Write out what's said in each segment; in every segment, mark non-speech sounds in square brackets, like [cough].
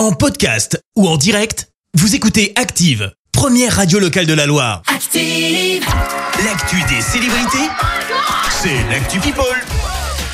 En podcast ou en direct, vous écoutez Active, première radio locale de la Loire. Active. L'actu des célébrités, c'est l'actu People.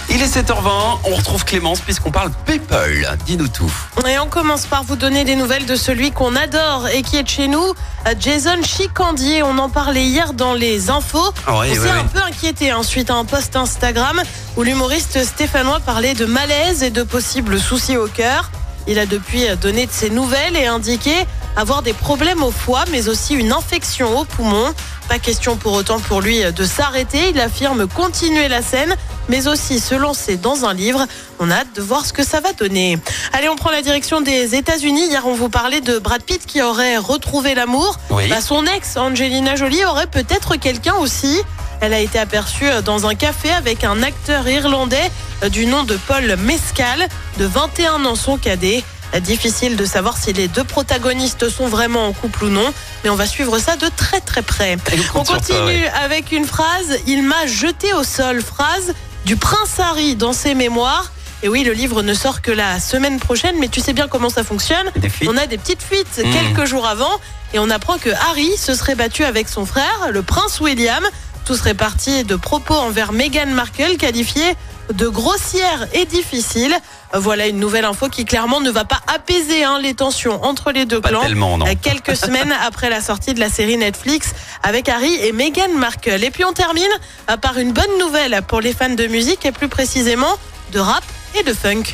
Il est 7h20, on retrouve Clémence puisqu'on parle People. Dis-nous tout. Et on commence par vous donner des nouvelles de celui qu'on adore et qui est de chez nous, euh, Jason Chicandier. On en parlait hier dans les infos. Ah on s'est un peu inquiété hein, suite à un post Instagram où l'humoriste stéphanois parlait de malaise et de possibles soucis au cœur. Il a depuis donné de ses nouvelles et indiqué avoir des problèmes au foie, mais aussi une infection au poumon. Pas question pour autant pour lui de s'arrêter. Il affirme continuer la scène, mais aussi se lancer dans un livre. On a hâte de voir ce que ça va donner. Allez, on prend la direction des États-Unis. Hier, on vous parlait de Brad Pitt qui aurait retrouvé l'amour. Oui. Bah, son ex, Angelina Jolie, aurait peut-être quelqu'un aussi. Elle a été aperçue dans un café avec un acteur irlandais euh, du nom de Paul Mescal, de 21 ans, son cadet. Euh, Difficile de savoir si les deux protagonistes sont vraiment en couple ou non, mais on va suivre ça de très très près. On continue ouais. avec une phrase. Il m'a jeté au sol. Phrase du prince Harry dans ses mémoires. Et oui, le livre ne sort que la semaine prochaine, mais tu sais bien comment ça fonctionne. On a des petites fuites Mmh. quelques jours avant et on apprend que Harry se serait battu avec son frère, le prince William. Tout serait parti de propos envers Meghan Markle qualifiés de grossières et difficiles. Voilà une nouvelle info qui clairement ne va pas apaiser hein, les tensions entre les deux Pas clans. tellement, non. Euh, Quelques [laughs] semaines après la sortie de la série Netflix avec Harry et Meghan Markle. Et puis on termine euh, par une bonne nouvelle pour les fans de musique et plus précisément de rap et de funk.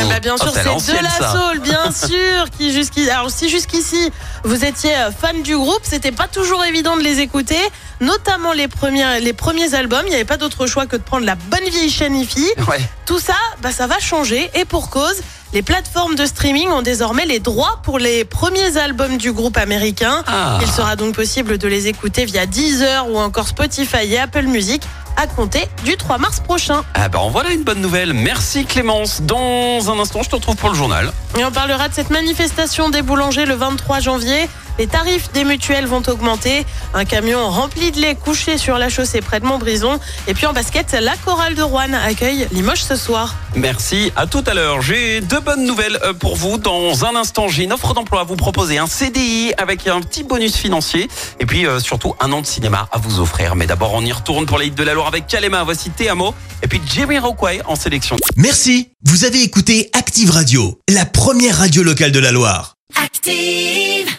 Eh ben, bien Oh, sûr, c'est de la soul, bien [laughs] sûr, qui jusqu'ici. Alors si jusqu'ici vous étiez euh, fan du groupe, c'était pas toujours évident de les écouter, notamment les premiers, les premiers albums. Il n'y avait pas d'autre choix que de prendre la bonne vieille chaîne IFI. Ouais. Tout ça, bah, ça va changer et pour cause. Les plateformes de streaming ont désormais les droits pour les premiers albums du groupe américain. Ah. Il sera donc possible de les écouter via Deezer ou encore Spotify et Apple Music à compter du 3 mars prochain. Ah bah en voilà une bonne nouvelle. Merci Clémence. Dans un instant, je te retrouve pour le journal. Et on parlera de cette manifestation des boulangers le 23 janvier. Les tarifs des mutuelles vont augmenter. Un camion rempli de lait couché sur la chaussée près de Montbrison. Et puis en basket, la chorale de Rouen accueille Limoges ce soir. Merci, à tout à l'heure. J'ai deux bonnes nouvelles euh, pour vous. Dans un instant, j'ai une offre d'emploi à vous proposer, un CDI avec un petit bonus financier et puis euh, surtout un an de cinéma à vous offrir. Mais d'abord, on y retourne pour les hits de la Loire avec Kalema. Voici Théamo et puis Jerry Rockway en sélection. Merci, vous avez écouté Active Radio, la première radio locale de la Loire. Active.